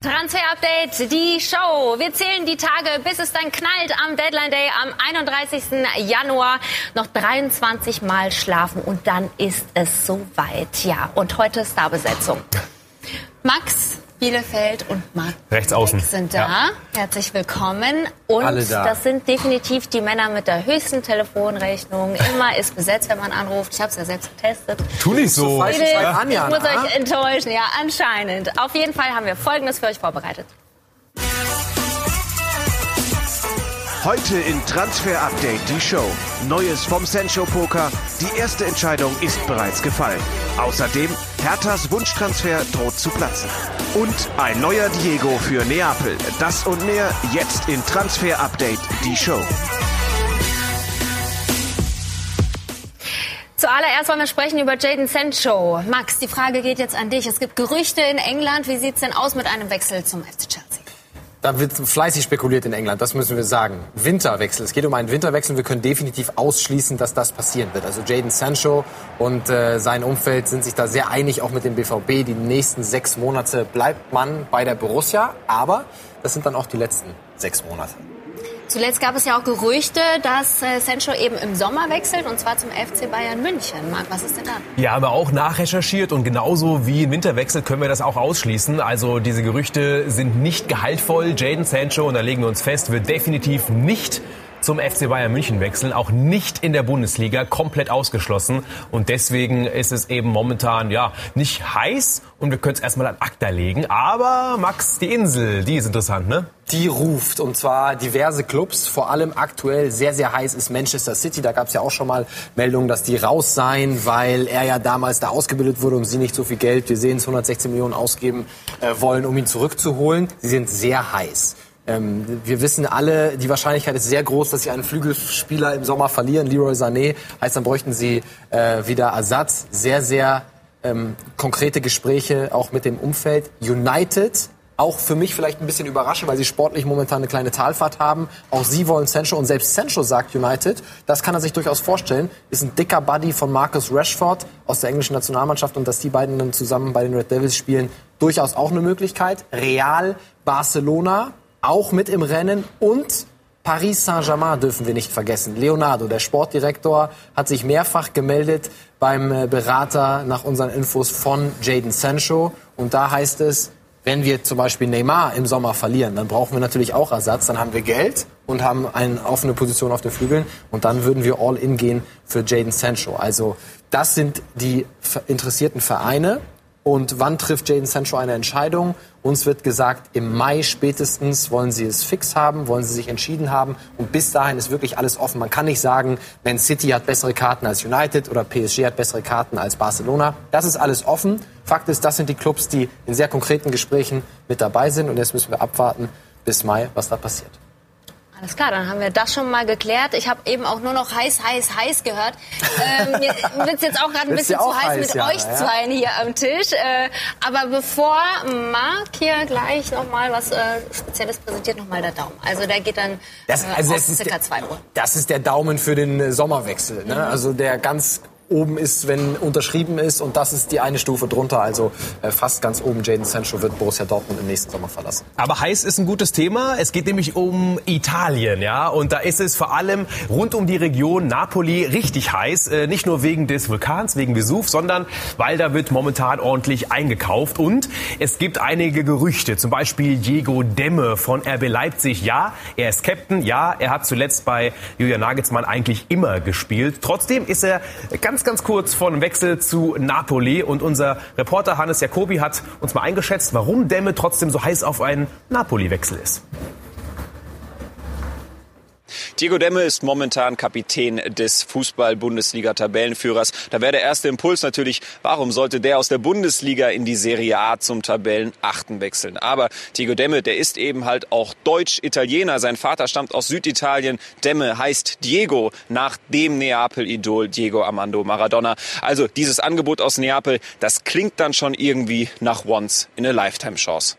Transfer-Update, die Show. Wir zählen die Tage, bis es dann knallt am Deadline Day am 31. Januar. Noch 23 Mal schlafen und dann ist es soweit. Ja, und heute Starbesetzung. Max, Bielefeld und Marc Rechts außen. sind da. Ja. Herzlich willkommen. Und Alle da. das sind definitiv die Männer mit der höchsten Telefonrechnung. Immer ist besetzt, wenn man anruft. Ich habe es ja selbst getestet. Tu nicht so. Ich, ich muss euch enttäuschen. Ja, anscheinend. Auf jeden Fall haben wir Folgendes für euch vorbereitet. Heute in Transfer Update die Show. Neues vom Sencho Poker. Die erste Entscheidung ist bereits gefallen. Außerdem Herthas Wunschtransfer droht zu platzen. Und ein neuer Diego für Neapel. Das und mehr jetzt in Transfer Update die Show. Zuallererst wollen wir sprechen über Jaden Sancho. Max, die Frage geht jetzt an dich. Es gibt Gerüchte in England. Wie sieht es denn aus mit einem Wechsel zum FC Chelsea? Da wird fleißig spekuliert in England, das müssen wir sagen. Winterwechsel, es geht um einen Winterwechsel. Wir können definitiv ausschließen, dass das passieren wird. Also Jaden Sancho und äh, sein Umfeld sind sich da sehr einig, auch mit dem BVB. Die nächsten sechs Monate bleibt man bei der Borussia, aber das sind dann auch die letzten sechs Monate. Zuletzt gab es ja auch Gerüchte, dass äh, Sancho eben im Sommer wechselt und zwar zum FC Bayern München. Marc, was ist denn da? Ja, aber auch nachrecherchiert und genauso wie im Winterwechsel können wir das auch ausschließen. Also diese Gerüchte sind nicht gehaltvoll. Jaden Sancho, und da legen wir uns fest, wird definitiv nicht zum FC Bayern München wechseln, auch nicht in der Bundesliga, komplett ausgeschlossen. Und deswegen ist es eben momentan ja nicht heiß und wir können es erstmal an ACTA legen. Aber Max, die Insel, die ist interessant, ne? Die ruft und zwar diverse Clubs, vor allem aktuell sehr, sehr heiß ist Manchester City. Da gab es ja auch schon mal Meldungen, dass die raus seien, weil er ja damals da ausgebildet wurde und sie nicht so viel Geld, wir sehen es, 116 Millionen ausgeben äh, wollen, um ihn zurückzuholen. Sie sind sehr heiß. Ähm, wir wissen alle, die Wahrscheinlichkeit ist sehr groß, dass sie einen Flügelspieler im Sommer verlieren. Leroy Sané heißt, dann bräuchten sie äh, wieder Ersatz. Sehr, sehr ähm, konkrete Gespräche auch mit dem Umfeld. United auch für mich vielleicht ein bisschen überraschend, weil sie sportlich momentan eine kleine Talfahrt haben. Auch sie wollen Sancho und selbst Sancho sagt United, das kann er sich durchaus vorstellen, ist ein dicker Buddy von Marcus Rashford aus der englischen Nationalmannschaft und dass die beiden dann zusammen bei den Red Devils spielen, durchaus auch eine Möglichkeit. Real, Barcelona, auch mit im Rennen und Paris Saint-Germain dürfen wir nicht vergessen. Leonardo, der Sportdirektor, hat sich mehrfach gemeldet beim äh, Berater nach unseren Infos von Jaden Sancho. Und da heißt es, wenn wir zum Beispiel Neymar im Sommer verlieren, dann brauchen wir natürlich auch Ersatz. Dann haben wir Geld und haben eine offene Position auf den Flügeln. Und dann würden wir all in gehen für Jaden Sancho. Also das sind die interessierten Vereine. Und wann trifft Jaden Sancho eine Entscheidung? Uns wird gesagt, im Mai spätestens wollen sie es fix haben, wollen sie sich entschieden haben. Und bis dahin ist wirklich alles offen. Man kann nicht sagen, Man City hat bessere Karten als United oder PSG hat bessere Karten als Barcelona. Das ist alles offen. Fakt ist, das sind die Clubs, die in sehr konkreten Gesprächen mit dabei sind. Und jetzt müssen wir abwarten bis Mai, was da passiert. Alles klar, dann haben wir das schon mal geklärt. Ich habe eben auch nur noch heiß, heiß, heiß gehört. Ähm, mir wird jetzt auch gerade ein bisschen zu heiß, mit ja, euch ja. zwei hier am Tisch. Äh, aber bevor Marc hier gleich noch mal was äh, Spezielles präsentiert, noch mal der Daumen. Also der geht dann das, äh, also auf circa zwei Uhr. Das ist der Daumen für den äh, Sommerwechsel. Ne? Mhm. Also der ganz oben ist, wenn unterschrieben ist. Und das ist die eine Stufe drunter. Also äh, fast ganz oben. Jaden Sancho wird Borussia Dortmund im nächsten Sommer verlassen. Aber heiß ist ein gutes Thema. Es geht nämlich um Italien, ja. Und da ist es vor allem rund um die Region Napoli richtig heiß. Äh, nicht nur wegen des Vulkans, wegen Vesuv, sondern weil da wird momentan ordentlich eingekauft. Und es gibt einige Gerüchte. Zum Beispiel Diego Demme von RB Leipzig. Ja, er ist Captain. Ja, er hat zuletzt bei Julian Nagelsmann eigentlich immer gespielt. Trotzdem ist er ganz ganz, ganz kurz dem Wechsel zu Napoli. Und unser Reporter Hannes Jacobi hat uns mal eingeschätzt, warum Demme trotzdem so heiß auf einen Napoli-Wechsel ist. Diego Demme ist momentan Kapitän des Fußball-Bundesliga-Tabellenführers. Da wäre der erste Impuls natürlich, warum sollte der aus der Bundesliga in die Serie A zum Tabellenachten wechseln? Aber Diego Demme, der ist eben halt auch Deutsch-Italiener. Sein Vater stammt aus Süditalien. Demme heißt Diego nach dem Neapel-Idol Diego Armando Maradona. Also dieses Angebot aus Neapel, das klingt dann schon irgendwie nach Once in a Lifetime Chance.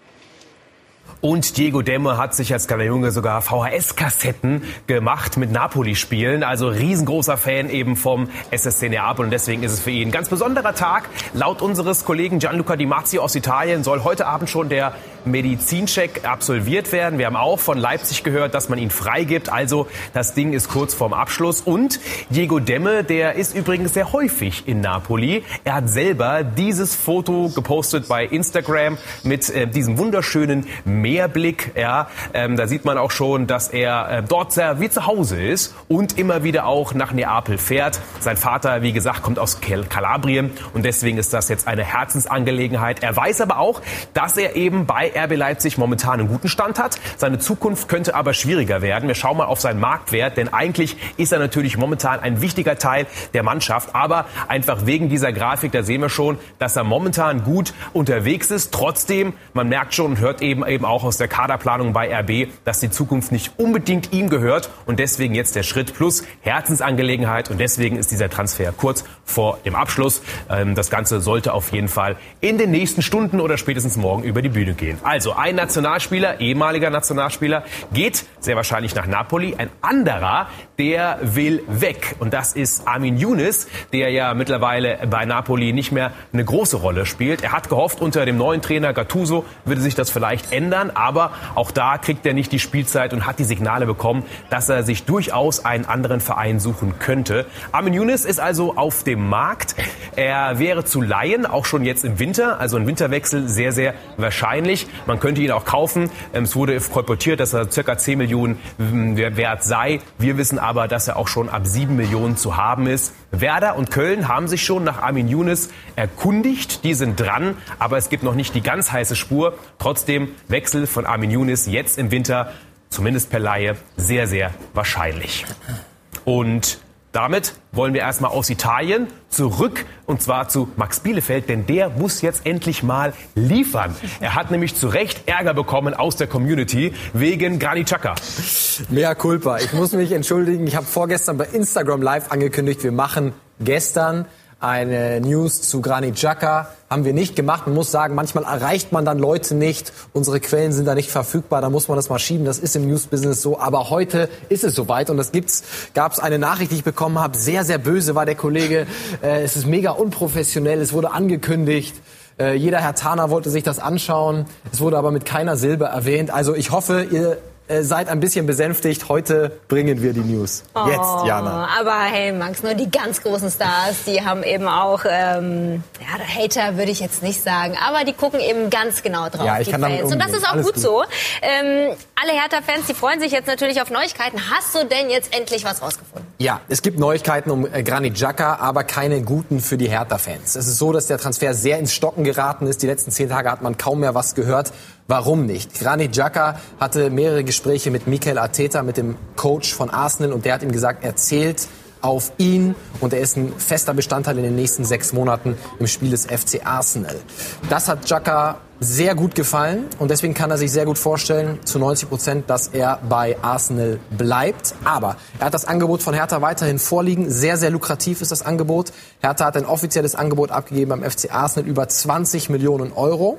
Und Diego Demme hat sich als kleiner Junge sogar VHS-Kassetten gemacht mit Napoli-Spielen. Also riesengroßer Fan eben vom SSC Neapel. Und deswegen ist es für ihn ein ganz besonderer Tag. Laut unseres Kollegen Gianluca Di Marzio aus Italien soll heute Abend schon der Medizincheck absolviert werden. Wir haben auch von Leipzig gehört, dass man ihn freigibt. Also das Ding ist kurz vorm Abschluss. Und Diego Demme, der ist übrigens sehr häufig in Napoli. Er hat selber dieses Foto gepostet bei Instagram mit äh, diesem wunderschönen Meerblick. Ja, ähm, da sieht man auch schon, dass er äh, dort sehr wie zu Hause ist und immer wieder auch nach Neapel fährt. Sein Vater, wie gesagt, kommt aus Kalabrien und deswegen ist das jetzt eine Herzensangelegenheit. Er weiß aber auch, dass er eben bei RB Leipzig momentan einen guten Stand hat. Seine Zukunft könnte aber schwieriger werden. Wir schauen mal auf seinen Marktwert, denn eigentlich ist er natürlich momentan ein wichtiger Teil der Mannschaft, aber einfach wegen dieser Grafik, da sehen wir schon, dass er momentan gut unterwegs ist. Trotzdem, man merkt schon und hört eben eben auch aus der Kaderplanung bei RB, dass die Zukunft nicht unbedingt ihm gehört und deswegen jetzt der Schritt plus Herzensangelegenheit und deswegen ist dieser Transfer kurz vor dem Abschluss. Ähm, das Ganze sollte auf jeden Fall in den nächsten Stunden oder spätestens morgen über die Bühne gehen. Also ein Nationalspieler, ehemaliger Nationalspieler, geht sehr wahrscheinlich nach Napoli. Ein anderer, der will weg. Und das ist Armin Younes, der ja mittlerweile bei Napoli nicht mehr eine große Rolle spielt. Er hat gehofft, unter dem neuen Trainer Gattuso würde sich das vielleicht ändern. Aber auch da kriegt er nicht die Spielzeit und hat die Signale bekommen, dass er sich durchaus einen anderen Verein suchen könnte. Armin Younes ist also auf dem Markt. Er wäre zu leihen, auch schon jetzt im Winter. Also ein Winterwechsel sehr, sehr wahrscheinlich. Man könnte ihn auch kaufen. Ähm, es wurde kolportiert, dass er circa 10 Millionen ähm, wert sei. Wir wissen aber, dass er auch schon ab 7 Millionen zu haben ist. Werder und Köln haben sich schon nach Armin Younes erkundigt. Die sind dran, aber es gibt noch nicht die ganz heiße Spur. Trotzdem Wechsel von Armin Younes jetzt im Winter, zumindest per Laie, sehr, sehr wahrscheinlich. Und damit wollen wir erstmal aus Italien zurück und zwar zu Max Bielefeld, denn der muss jetzt endlich mal liefern. Er hat nämlich zu Recht Ärger bekommen aus der Community wegen Granit Xhaka. Mea culpa. Ich muss mich entschuldigen. Ich habe vorgestern bei Instagram Live angekündigt, wir machen gestern eine News zu Granit Xhaka. Haben wir nicht gemacht. Man muss sagen, manchmal erreicht man dann Leute nicht. Unsere Quellen sind da nicht verfügbar. Da muss man das mal schieben. Das ist im News-Business so. Aber heute ist es soweit. Und das gibt's, gab's eine Nachricht, die ich bekommen habe. Sehr, sehr böse war der Kollege. Äh, es ist mega unprofessionell. Es wurde angekündigt. Äh, jeder Herr Tana wollte sich das anschauen. Es wurde aber mit keiner Silbe erwähnt. Also ich hoffe, ihr äh, seid ein bisschen besänftigt. Heute bringen wir die News. Oh, Jetzt, Jana. Aber hey, Max, nur die ganz großen Stars, die haben eben auch, ähm, ja, Hater würde ich jetzt nicht sagen, aber die gucken eben ganz genau drauf. Ja, ich kann Fans. damit Und das ist auch gut, gut, so. Ähm, alle Hertha-Fans, die freuen sich jetzt natürlich auf Neuigkeiten. Hast du denn jetzt endlich was rausgefunden? Ja, es gibt Neuigkeiten um äh, Granit Xhaka, aber keine guten für die Hertha-Fans. Es ist so, dass der Transfer sehr ins Stocken geraten ist. Die letzten zehn Tage hat man kaum mehr was gehört. Warum nicht? Granit Xhaka hatte mehrere Gespräche mit Mikel Arteta, mit dem Coach von Arsenal, und der hat ihm gesagt, er zählt auf ihn und er ist ein fester Bestandteil in den nächsten sechs Monaten im Spiel des FC Arsenal. Das hat Xhaka sehr gut gefallen und deswegen kann er sich sehr gut vorstellen, zu 90 Prozent, dass er bei Arsenal bleibt. Aber er hat das Angebot von Hertha weiterhin vorliegen. Sehr, sehr lukrativ ist das Angebot. Hertha hat ein offizielles Angebot abgegeben beim FC Arsenal über 20 Millionen Euro.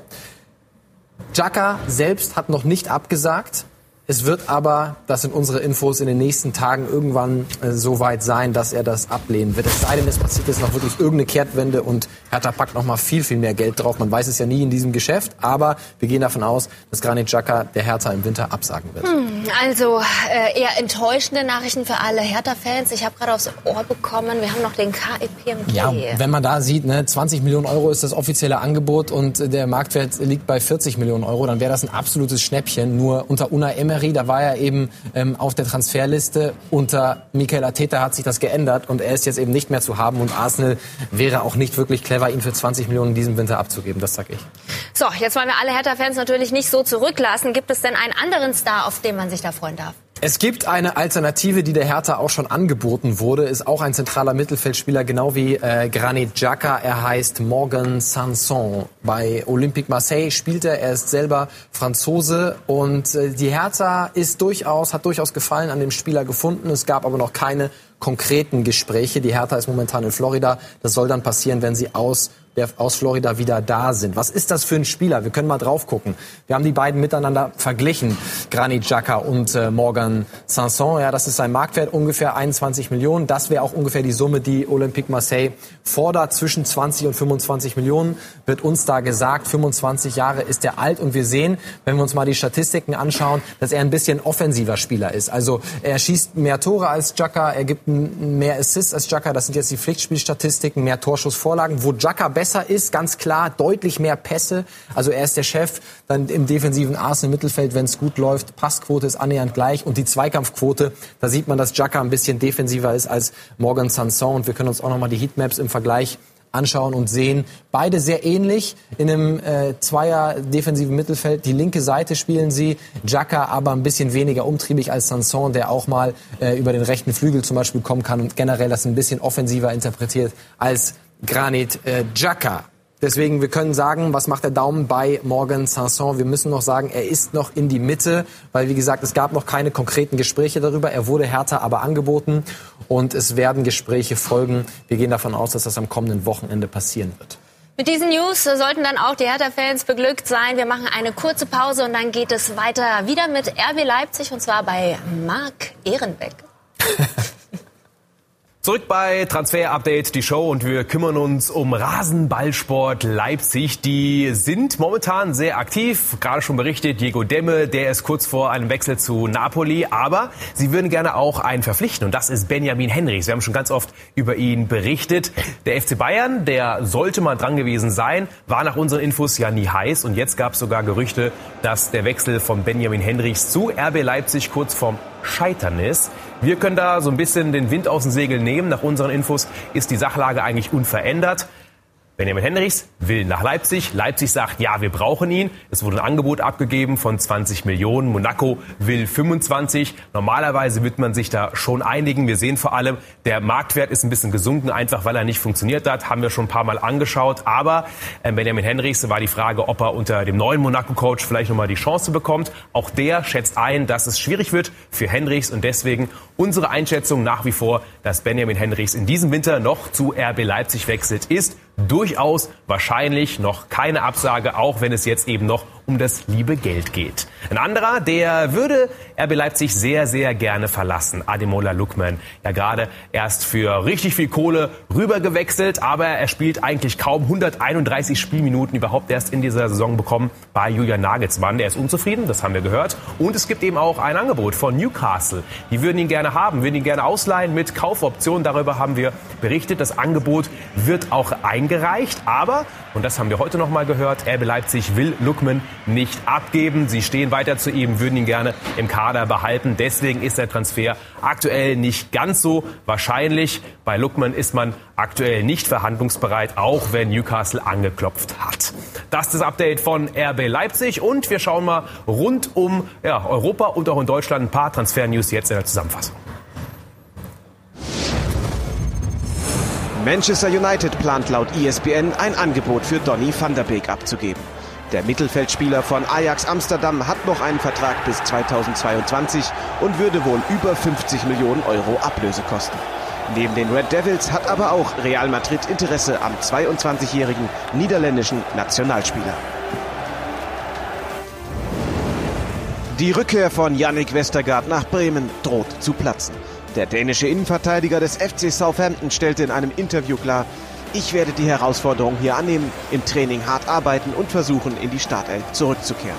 Jaka selbst hat noch nicht abgesagt. Es wird aber, das sind unsere Infos, in den nächsten Tagen irgendwann äh, so weit sein, dass er das ablehnen wird. Es sei denn, es passiert jetzt noch wirklich irgendeine Kehrtwende und Hertha packt noch mal viel, viel mehr Geld drauf. Man weiß es ja nie in diesem Geschäft, aber wir gehen davon aus, dass Granit Xhaka der Hertha im Winter absagen wird. Hm, also äh, eher enttäuschende Nachrichten für alle Hertha-Fans. Ich habe gerade aufs Ohr bekommen, wir haben noch den KEPMG. Ja, wenn man da sieht, ne, 20 Millionen Euro ist das offizielle Angebot und der Marktwert liegt bei 40 Millionen Euro, dann wäre das ein absolutes Schnäppchen. Nur unter Una Emery Emery, da war er eben ähm, auf der Transferliste. Unter Mikel Arteta hat sich das geändert und er ist jetzt eben nicht mehr zu haben. Und Arsenal wäre auch nicht wirklich clever, ihn für 20 Millionen in diesem Winter abzugeben. Das sag ich. So, jetzt wollen wir alle Hertha-Fans natürlich nicht so zurücklassen. Gibt es denn einen anderen Star, auf den man sich da freuen darf? Es gibt eine Alternative, die der Hertha auch schon angeboten wurde, ist auch ein zentraler Mittelfeldspieler, genau wie äh, Granit Xhaka. Er heißt Morgan Sanson. Bei Olympique Marseille spielt er. Er ist selber Franzose und äh, die Hertha ist durchaus, hat durchaus Gefallen an dem Spieler gefunden. Es gab aber noch keine konkreten Gespräche. Die Hertha ist momentan in Florida. Das soll dann passieren, wenn sie aus der aus Florida wieder da sind. Was ist das für ein Spieler? Wir können mal drauf gucken. Wir haben die beiden miteinander verglichen, Granit Xhaka und äh, Morgan Sanson. Ja, das ist sein Marktwert ungefähr 21 Millionen. Das wäre auch ungefähr die Summe, die Olympique Marseille fordert. Zwischen 20 und 25 Millionen wird uns da gesagt. 25 Jahre ist er alt und wir sehen, wenn wir uns mal die Statistiken anschauen, dass er ein bisschen offensiver Spieler ist. Also er schießt mehr Tore als Xhaka, er gibt mehr Assists als Xhaka. Das sind jetzt die Pflichtspielstatistiken, mehr Torschussvorlagen. Wo Xhaka besser ist, ganz klar, deutlich mehr Pässe. Also er ist der Chef dann im defensiven Arsenal Mittelfeld, wenn es gut läuft. Passquote ist annähernd gleich und die Zweikampfquote, da sieht man, dass Xhaka ein bisschen defensiver ist als Morgan Sanson und wir können uns auch noch mal die Heatmaps im Vergleich anschauen und sehen. Beide sehr ähnlich in einem äh, Zweier defensiven Mittelfeld. Die linke Seite spielen sie. Jaka aber ein bisschen weniger umtriebig als Sanson, der auch mal äh, über den rechten Flügel zum Beispiel kommen kann und generell das ein bisschen offensiver interpretiert als Granit äh, Jaka. Deswegen, wir können sagen, was macht der Daumen bei Morgan Sanson? Wir müssen noch sagen, er ist noch in die Mitte, weil wie gesagt, es gab noch keine konkreten Gespräche darüber. Er wurde härter aber angeboten und es werden Gespräche folgen. Wir gehen davon aus, dass das am kommenden Wochenende passieren wird. Mit diesen News sollten dann auch die Hertha-Fans beglückt sein. Wir machen eine kurze Pause und dann geht es weiter wieder mit RB Leipzig und zwar bei Marc Ehrenbeck. Zurück bei Transfer Update, die Show und wir kümmern uns um Rasenballsport Leipzig. Die sind momentan sehr aktiv. Gerade schon berichtet, Diego Demme, der ist kurz vor einem Wechsel zu Napoli. Aber sie würden gerne auch einen verpflichten und das ist Benjamin Henrichs. Wir haben schon ganz oft über ihn berichtet. Der FC Bayern, der sollte mal dran gewesen sein, war nach unseren Infos ja nie heiß. Und jetzt gab es sogar Gerüchte, dass der Wechsel von Benjamin Henrichs zu RB Leipzig kurz vorm Scheitern ist. Wir können da so ein bisschen den Wind aus den Segeln nehmen. Nach unseren Infos ist die Sachlage eigentlich unverändert. Benjamin Henrichs will nach Leipzig. Leipzig sagt, ja, wir brauchen ihn. Es wurde ein Angebot abgegeben von 20 Millionen. Monaco will 25. Normalerweise wird man sich da schon einigen. Wir sehen vor allem, der Marktwert ist ein bisschen gesunken, einfach weil er nicht funktioniert hat. Haben wir schon ein paar Mal angeschaut. Aber äh, Benjamin Henrichs war die Frage, ob er unter dem neuen Monaco-Coach vielleicht nochmal die Chance bekommt. Auch der schätzt ein, dass es schwierig wird für Henrichs und deswegen unsere Einschätzung nach wie vor, dass Benjamin Henrichs in diesem Winter noch zu RB Leipzig wechselt, ist durchaus wahrscheinlich noch keine Absage, auch wenn es jetzt eben noch um das liebe Geld geht. Ein anderer, der würde RB Leipzig sehr, sehr gerne verlassen. Ademola Lukman. Ja, gerade erst für richtig viel Kohle rübergewechselt, aber er spielt eigentlich kaum 131 Spielminuten überhaupt erst in dieser Saison bekommen bei Julian Nagelsmann. Der ist unzufrieden, das haben wir gehört. Und es gibt eben auch ein Angebot von Newcastle. Die würden ihn gerne haben, würden ihn gerne ausleihen mit Kaufoption. Darüber haben wir berichtet. Das Angebot wird auch eingereicht, aber, und das haben wir heute noch mal gehört, RB Leipzig will Lukman nicht abgeben. Sie stehen weiter zu ihm, würden ihn gerne im Kader behalten. Deswegen ist der Transfer aktuell nicht ganz so wahrscheinlich. Bei Lukman ist man aktuell nicht verhandlungsbereit, auch wenn Newcastle angeklopft hat. Das ist das Update von RB Leipzig und wir schauen mal rund um ja, Europa und auch in Deutschland ein paar Transfer-News jetzt in der Zusammenfassung. Manchester United plant laut ESPN ein Angebot für Donny van der Beek abzugeben. Der Mittelfeldspieler von Ajax Amsterdam hat noch einen Vertrag bis 2022 und würde wohl über 50 Millionen Euro Ablöse kosten. Neben den Red Devils hat aber auch Real Madrid Interesse am 22-jährigen niederländischen Nationalspieler. Die Rückkehr von Yannick Westergaard nach Bremen droht zu platzen. Der dänische Innenverteidiger des FC Southampton stellte in einem Interview klar, ich werde die Herausforderung hier annehmen, im Training hart arbeiten und versuchen, in die Startelf zurückzukehren.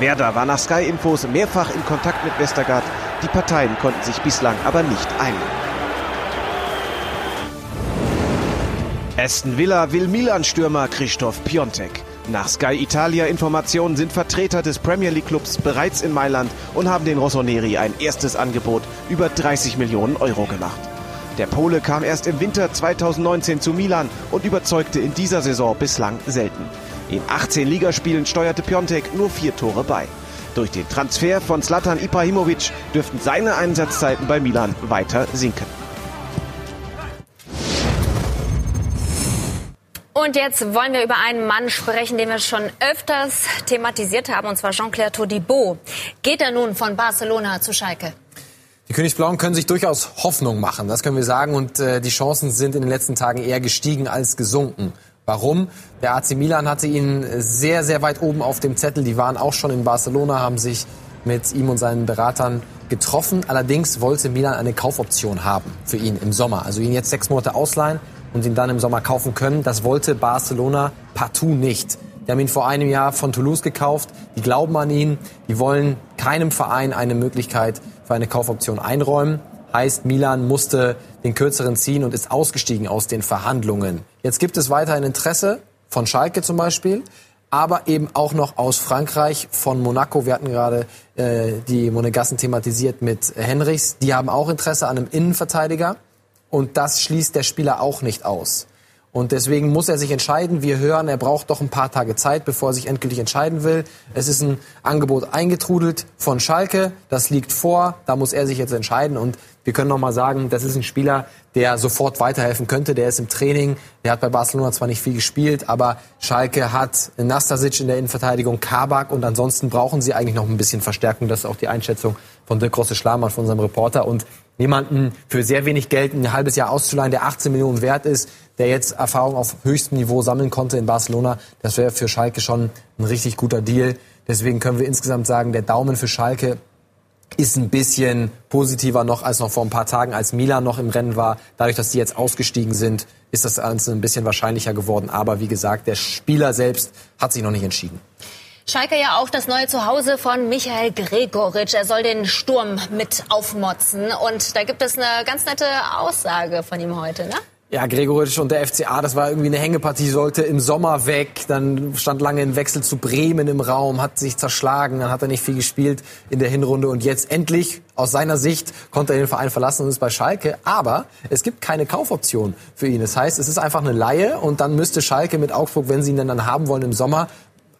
Werder war nach Sky Infos mehrfach in Kontakt mit Westergaard. Die Parteien konnten sich bislang aber nicht einigen. Aston Villa will Milan-Stürmer Christoph Piontek. Nach Sky Italia Informationen sind Vertreter des Premier League Clubs bereits in Mailand und haben den Rossoneri ein erstes Angebot über 30 Millionen Euro gemacht. Der Pole kam erst im Winter 2019 zu Milan und überzeugte in dieser Saison bislang selten. In 18 Ligaspielen steuerte Piontek nur vier Tore bei. Durch den Transfer von Zlatan Ibrahimovic dürften seine Einsatzzeiten bei Milan weiter sinken. Und jetzt wollen wir über einen Mann sprechen, den wir schon öfters thematisiert haben, und zwar Jean-Claire Todibo. Geht er nun von Barcelona zu Schalke? Die Königsblauen können sich durchaus Hoffnung machen, das können wir sagen. Und äh, die Chancen sind in den letzten Tagen eher gestiegen als gesunken. Warum? Der AC Milan hatte ihn sehr, sehr weit oben auf dem Zettel. Die waren auch schon in Barcelona, haben sich mit ihm und seinen Beratern getroffen. Allerdings wollte Milan eine Kaufoption haben für ihn im Sommer. Also ihn jetzt sechs Monate ausleihen und ihn dann im Sommer kaufen können. Das wollte Barcelona partout nicht. Die haben ihn vor einem Jahr von Toulouse gekauft. Die glauben an ihn. Die wollen keinem Verein eine Möglichkeit für eine Kaufoption einräumen. Heißt, Milan musste den kürzeren ziehen und ist ausgestiegen aus den Verhandlungen. Jetzt gibt es weiterhin Interesse von Schalke zum Beispiel, aber eben auch noch aus Frankreich, von Monaco. Wir hatten gerade äh, die Monegassen thematisiert mit Henrichs. Die haben auch Interesse an einem Innenverteidiger und das schließt der Spieler auch nicht aus. Und deswegen muss er sich entscheiden. Wir hören, er braucht doch ein paar Tage Zeit, bevor er sich endgültig entscheiden will. Es ist ein Angebot eingetrudelt von Schalke. Das liegt vor. Da muss er sich jetzt entscheiden. Und wir können noch mal sagen, das ist ein Spieler, der sofort weiterhelfen könnte. Der ist im Training. Der hat bei Barcelona zwar nicht viel gespielt, aber Schalke hat Nastasic in der Innenverteidigung, Kabak und ansonsten brauchen sie eigentlich noch ein bisschen Verstärkung. Das ist auch die Einschätzung von Dirk Grosse-Schlamann, von unserem Reporter. Und jemanden für sehr wenig Geld ein halbes Jahr auszuleihen, der 18 Millionen wert ist, der jetzt Erfahrung auf höchstem Niveau sammeln konnte in Barcelona, das wäre für Schalke schon ein richtig guter Deal. Deswegen können wir insgesamt sagen, der Daumen für Schalke ist ein bisschen positiver noch als noch vor ein paar Tagen, als Milan noch im Rennen war. Dadurch, dass die jetzt ausgestiegen sind, ist das Ganze ein bisschen wahrscheinlicher geworden. Aber wie gesagt, der Spieler selbst hat sich noch nicht entschieden. Schalke ja auch das neue Zuhause von Michael Gregoritsch. Er soll den Sturm mit aufmotzen. Und da gibt es eine ganz nette Aussage von ihm heute, ne? Ja, Gregoritsch und der FCA, das war irgendwie eine Hängepartie, sollte im Sommer weg. Dann stand lange ein Wechsel zu Bremen im Raum, hat sich zerschlagen, dann hat er nicht viel gespielt in der Hinrunde und jetzt endlich, aus seiner Sicht, konnte er den Verein verlassen und ist bei Schalke. Aber es gibt keine Kaufoption für ihn. Das heißt, es ist einfach eine Laie und dann müsste Schalke mit Augsburg, wenn sie ihn dann haben wollen im Sommer,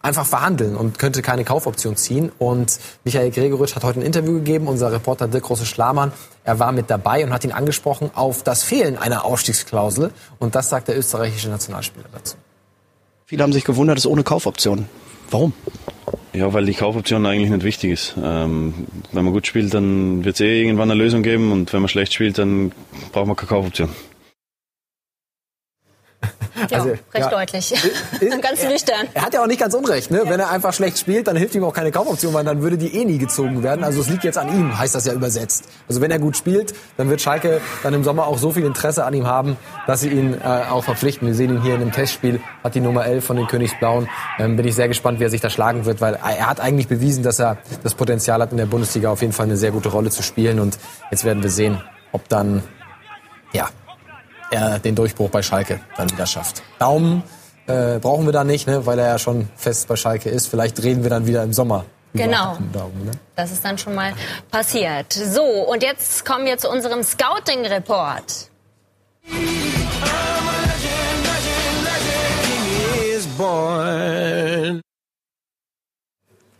einfach verhandeln und könnte keine Kaufoption ziehen. Und Michael Gregoritsch hat heute ein Interview gegeben, unser Reporter Dirk Große-Schlamann. Er war mit dabei und hat ihn angesprochen auf das Fehlen einer Ausstiegsklausel. Und das sagt der österreichische Nationalspieler dazu. Viele haben sich gewundert, es ist ohne Kaufoption. Warum? Ja, weil die Kaufoption eigentlich nicht wichtig ist. Ähm, wenn man gut spielt, dann wird es eh irgendwann eine Lösung geben und wenn man schlecht spielt, dann braucht man keine Kaufoption. Ja, also, recht ja, deutlich. Ist, ganz nüchtern. Er, er, hat ja auch nicht ganz unrecht. Ne? Ja. Wenn er einfach schlecht spielt, dann hilft ihm auch keine Kaufoption, weil dann würde die eh nie gezogen werden. Also es liegt jetzt an ihm, heißt das ja übersetzt. Also wenn er gut spielt, dann wird Schalke dann im Sommer auch so viel Interesse an ihm haben, dass sie ihn äh, auch verpflichten. Wir sehen ihn hier in einem Testspiel, hat die Nummer 11 von den Königsblauen. Ähm, bin ich sehr gespannt, wie er sich da schlagen wird, weil er hat eigentlich bewiesen, dass er das Potenzial hat, in der Bundesliga auf jeden Fall eine sehr gute Rolle zu spielen. Und jetzt werden wir sehen, ob dann ja, er den Durchbruch bei Schalke dann wieder schafft. Daumen äh, brauchen wir da nicht, ne, weil er ja schon fest bei Schalke ist. Vielleicht reden wir dann wieder im Sommer. Genau. Daumen, ne? Das ist dann schon mal passiert. So, und jetzt kommen wir zu unserem Scouting-Report.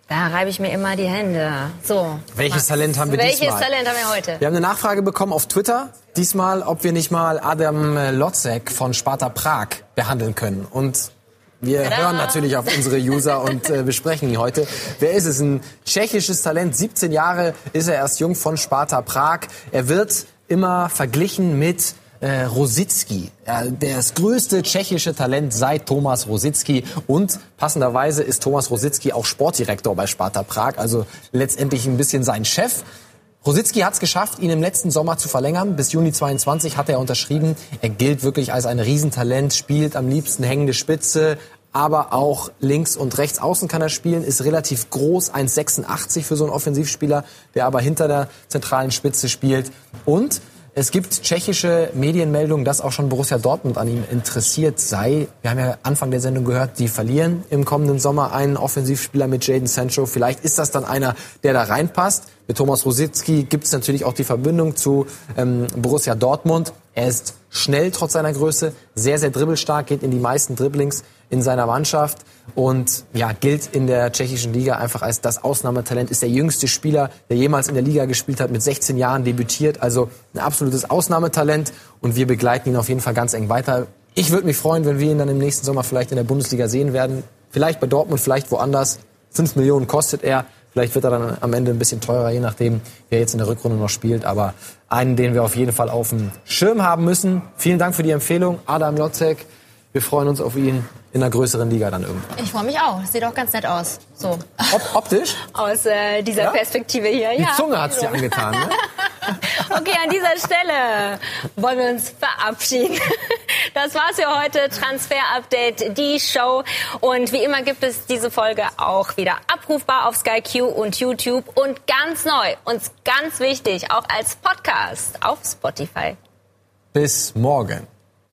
Da reibe ich mir immer die Hände. So. Welches Max. Talent haben wir Welches diesmal? Welches Talent haben wir heute? Wir haben eine Nachfrage bekommen auf Twitter. Diesmal, ob wir nicht mal Adam Lotzek von Sparta Prag behandeln können. Und wir Tada. hören natürlich auf unsere User und äh, besprechen ihn heute. Wer ist es? Ein tschechisches Talent. 17 Jahre ist er erst jung von Sparta Prag. Er wird immer verglichen mit äh, Rosicki, ja, das größte tschechische Talent seit Thomas Rosicki. Und passenderweise ist Thomas Rosicki auch Sportdirektor bei Sparta Prag, also letztendlich ein bisschen sein Chef. Rosicki hat es geschafft, ihn im letzten Sommer zu verlängern. Bis Juni 22 hat er unterschrieben. Er gilt wirklich als ein Riesentalent, spielt am liebsten hängende Spitze, aber auch links und rechts außen kann er spielen, ist relativ groß, 1,86 für so einen Offensivspieler, der aber hinter der zentralen Spitze spielt. Und es gibt tschechische Medienmeldungen, dass auch schon Borussia Dortmund an ihm interessiert sei. Wir haben ja Anfang der Sendung gehört, die verlieren im kommenden Sommer einen Offensivspieler mit Jaden Sancho. Vielleicht ist das dann einer, der da reinpasst. Mit Thomas Rositzky gibt es natürlich auch die Verbindung zu ähm, Borussia Dortmund. Er ist schnell trotz seiner Größe, sehr, sehr dribbelstark, geht in die meisten Dribblings in seiner Mannschaft und ja, gilt in der tschechischen Liga einfach als das Ausnahmetalent, ist der jüngste Spieler, der jemals in der Liga gespielt hat, mit 16 Jahren debütiert, also ein absolutes Ausnahmetalent und wir begleiten ihn auf jeden Fall ganz eng weiter. Ich würde mich freuen, wenn wir ihn dann im nächsten Sommer vielleicht in der Bundesliga sehen werden. Vielleicht bei Dortmund, vielleicht woanders. Fünf Millionen kostet er. Vielleicht wird er dann am Ende ein bisschen teurer, je nachdem, wer jetzt in der Rückrunde noch spielt. Aber einen, den wir auf jeden Fall auf dem Schirm haben müssen. Vielen Dank für die Empfehlung, Adam Lotzek. Wir freuen uns auf ihn in einer größeren Liga dann irgendwann. Ich freue mich auch. Sieht auch ganz nett aus. So. Op optisch? Aus äh, dieser ja? Perspektive hier. Die ja. Zunge hat es dir angetan, ne? okay, an dieser Stelle wollen wir uns verabschieden. Das war's für heute. Transfer Update, die Show. Und wie immer gibt es diese Folge auch wieder abrufbar auf Sky Q und YouTube. Und ganz neu und ganz wichtig, auch als Podcast auf Spotify. Bis morgen.